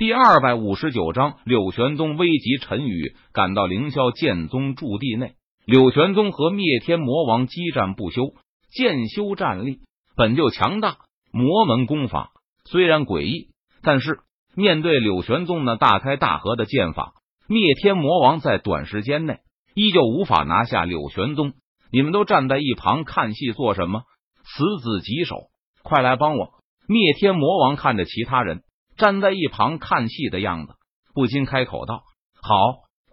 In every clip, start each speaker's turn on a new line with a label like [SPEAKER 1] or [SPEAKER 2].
[SPEAKER 1] 第二百五十九章，柳玄宗危急，陈宇赶到凌霄剑宗驻地内。柳玄宗和灭天魔王激战不休，剑修战力本就强大，魔门功法虽然诡异，但是面对柳玄宗那大开大合的剑法，灭天魔王在短时间内依旧无法拿下柳玄宗。你们都站在一旁看戏做什么？此子棘手，快来帮我！灭天魔王看着其他人。站在一旁看戏的样子，不禁开口道：“好，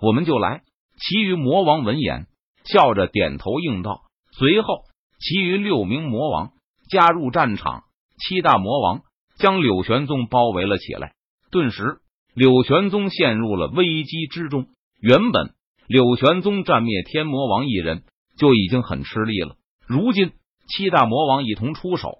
[SPEAKER 1] 我们就来。”其余魔王闻言，笑着点头应道。随后，其余六名魔王加入战场。七大魔王将柳玄宗包围了起来。顿时，柳玄宗陷入了危机之中。原本柳玄宗战灭天魔王一人就已经很吃力了，如今七大魔王一同出手，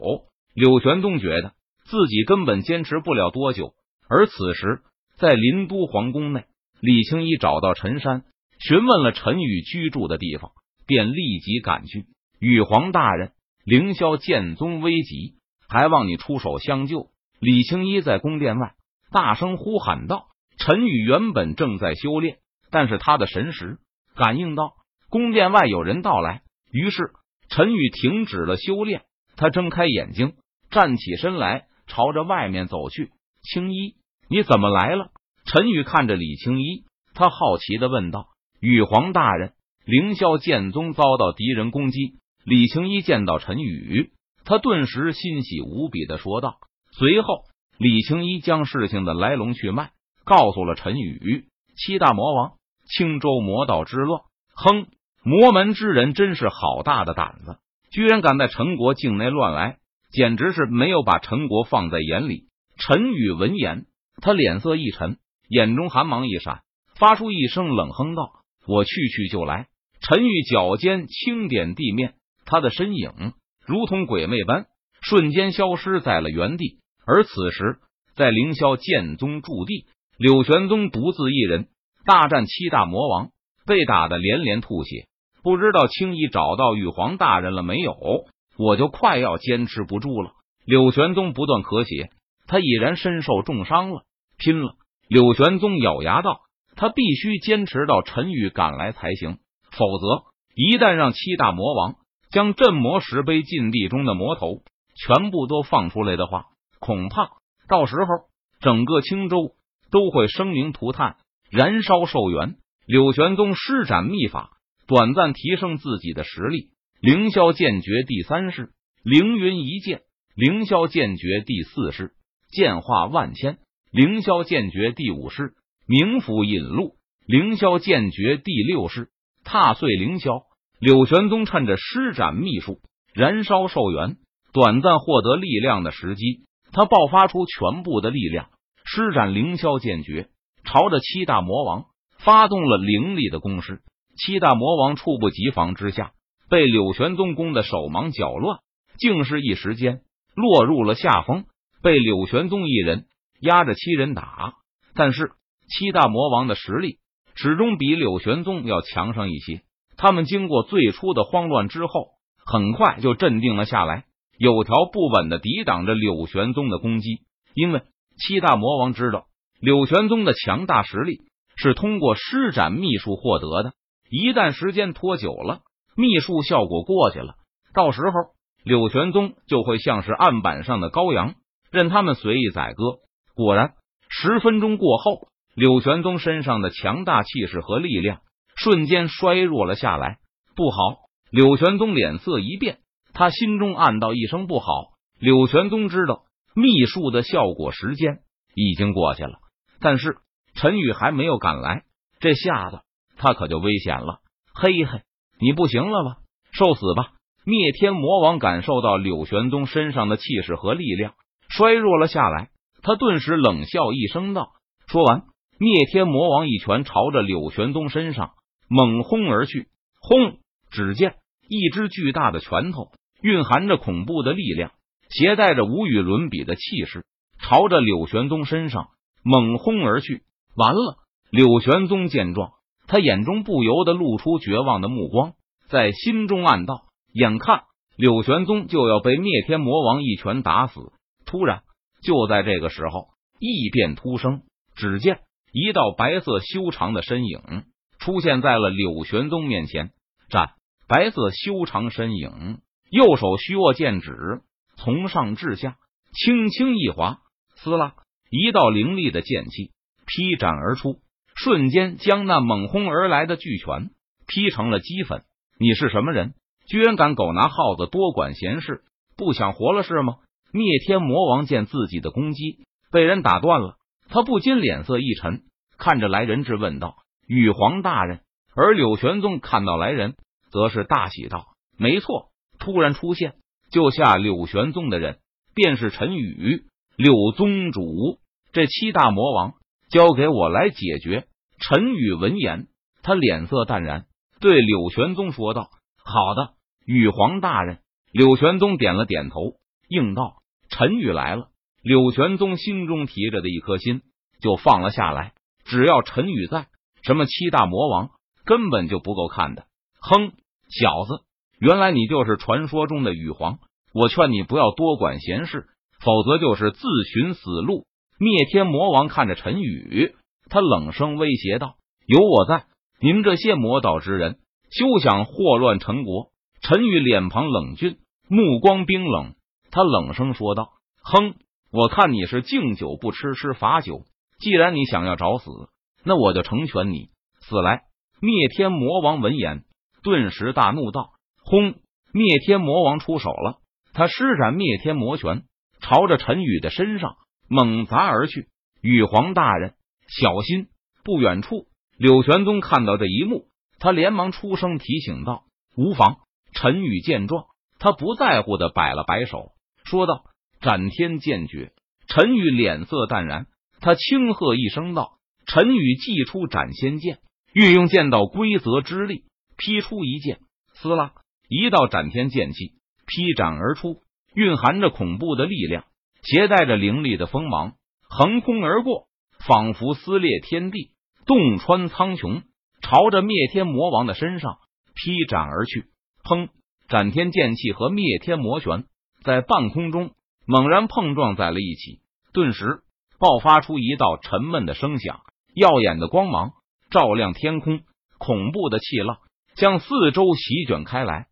[SPEAKER 1] 柳玄宗觉得。自己根本坚持不了多久，而此时在林都皇宫内，李青衣找到陈山，询问了陈宇居住的地方，便立即赶去。羽皇大人，凌霄剑宗危急，还望你出手相救。李青衣在宫殿外大声呼喊道：“陈宇原本正在修炼，但是他的神识感应到宫殿外有人到来，于是陈宇停止了修炼。他睁开眼睛，站起身来。”朝着外面走去，青衣，你怎么来了？陈宇看着李青衣，他好奇的问道：“羽皇大人，凌霄剑宗遭到敌人攻击。”李青衣见到陈宇，他顿时欣喜无比的说道。随后，李青衣将事情的来龙去脉告诉了陈宇。七大魔王，青州魔道之乱，哼，魔门之人真是好大的胆子，居然敢在陈国境内乱来。简直是没有把陈国放在眼里。陈宇闻言，他脸色一沉，眼中寒芒一闪，发出一声冷哼道：“我去去就来。”陈宇脚尖轻点地面，他的身影如同鬼魅般瞬间消失在了原地。而此时，在凌霄剑宗驻地，柳玄宗独自一人大战七大魔王，被打得连连吐血。不知道轻易找到玉皇大人了没有？我就快要坚持不住了。柳玄宗不断咳血，他已然身受重伤了。拼了！柳玄宗咬牙道：“他必须坚持到陈宇赶来才行，否则一旦让七大魔王将镇魔石碑禁地中的魔头全部都放出来的话，恐怕到时候整个青州都会生灵涂炭，燃烧寿元。”柳玄宗施展秘法，短暂提升自己的实力。凌霄剑诀第三式，凌云一剑；凌霄剑诀第四式，剑化万千；凌霄剑诀第五式，冥府引路；凌霄剑诀第六式，踏碎凌霄。柳玄宗趁着施展秘术，燃烧寿元，短暂获得力量的时机，他爆发出全部的力量，施展凌霄剑诀，朝着七大魔王发动了凌厉的攻势。七大魔王猝不及防之下。被柳玄宗攻的手忙脚乱，竟是一时间落入了下风，被柳玄宗一人压着七人打。但是七大魔王的实力始终比柳玄宗要强上一些。他们经过最初的慌乱之后，很快就镇定了下来，有条不紊的抵挡着柳玄宗的攻击。因为七大魔王知道柳玄宗的强大实力是通过施展秘术获得的，一旦时间拖久了。秘术效果过去了，到时候柳玄宗就会像是案板上的羔羊，任他们随意宰割。果然，十分钟过后，柳玄宗身上的强大气势和力量瞬间衰弱了下来。不好！柳玄宗脸色一变，他心中暗道一声不好。柳玄宗知道秘术的效果时间已经过去了，但是陈宇还没有赶来，这下子他可就危险了。嘿嘿。你不行了吧？受死吧！灭天魔王感受到柳玄宗身上的气势和力量衰弱了下来，他顿时冷笑一声道：“说完，灭天魔王一拳朝着柳玄宗身上猛轰而去。轰！只见一只巨大的拳头，蕴含着恐怖的力量，携带着无与伦比的气势，朝着柳玄宗身上猛轰而去。完了！柳玄宗见状。他眼中不由得露出绝望的目光，在心中暗道：眼看柳玄宗就要被灭天魔王一拳打死。突然，就在这个时候，异变突生，只见一道白色修长的身影出现在了柳玄宗面前，站。白色修长身影，右手虚握剑指，从上至下轻轻一划，撕拉，一道凌厉的剑气劈斩而出，瞬间将那猛轰而来的巨拳劈成了齑粉。你是什么人？居然敢狗拿耗子多管闲事？不想活了是吗？灭天魔王见自己的攻击被人打断了，他不禁脸色一沉，看着来人质问道：“羽皇大人。”而柳玄宗看到来人。则是大喜道：“没错，突然出现救下柳玄宗的人，便是陈宇，柳宗主。这七大魔王交给我来解决。”陈宇闻言，他脸色淡然，对柳玄宗说道：“好的，羽皇大人。”柳玄宗点了点头，应道：“陈宇来了。”柳玄宗心中提着的一颗心就放了下来。只要陈宇在，什么七大魔王根本就不够看的。哼，小子，原来你就是传说中的羽皇！我劝你不要多管闲事，否则就是自寻死路。灭天魔王看着陈宇，他冷声威胁道：“有我在，你们这些魔道之人休想祸乱陈国！”陈宇脸庞冷峻，目光冰冷，他冷声说道：“哼，我看你是敬酒不吃吃罚酒。既然你想要找死，那我就成全你死来。”灭天魔王闻言。顿时大怒道：“轰！”灭天魔王出手了，他施展灭天魔拳，朝着陈宇的身上猛砸而去。羽皇大人，小心！不远处，柳玄宗看到这一幕，他连忙出声提醒道：“无妨。”陈宇见状，他不在乎的摆了摆手，说道：“斩天剑诀。”陈宇脸色淡然，他轻喝一声道：“陈宇，祭出斩仙剑，运用剑道规则之力。”劈出一剑，撕拉，一道斩天剑气劈斩而出，蕴含着恐怖的力量，携带着凌厉的锋芒，横空而过，仿佛撕裂天地，洞穿苍穹，朝着灭天魔王的身上劈斩而去。砰！斩天剑气和灭天魔拳在半空中猛然碰撞在了一起，顿时爆发出一道沉闷的声响，耀眼的光芒照亮天空，恐怖的气浪。将四周席卷开来，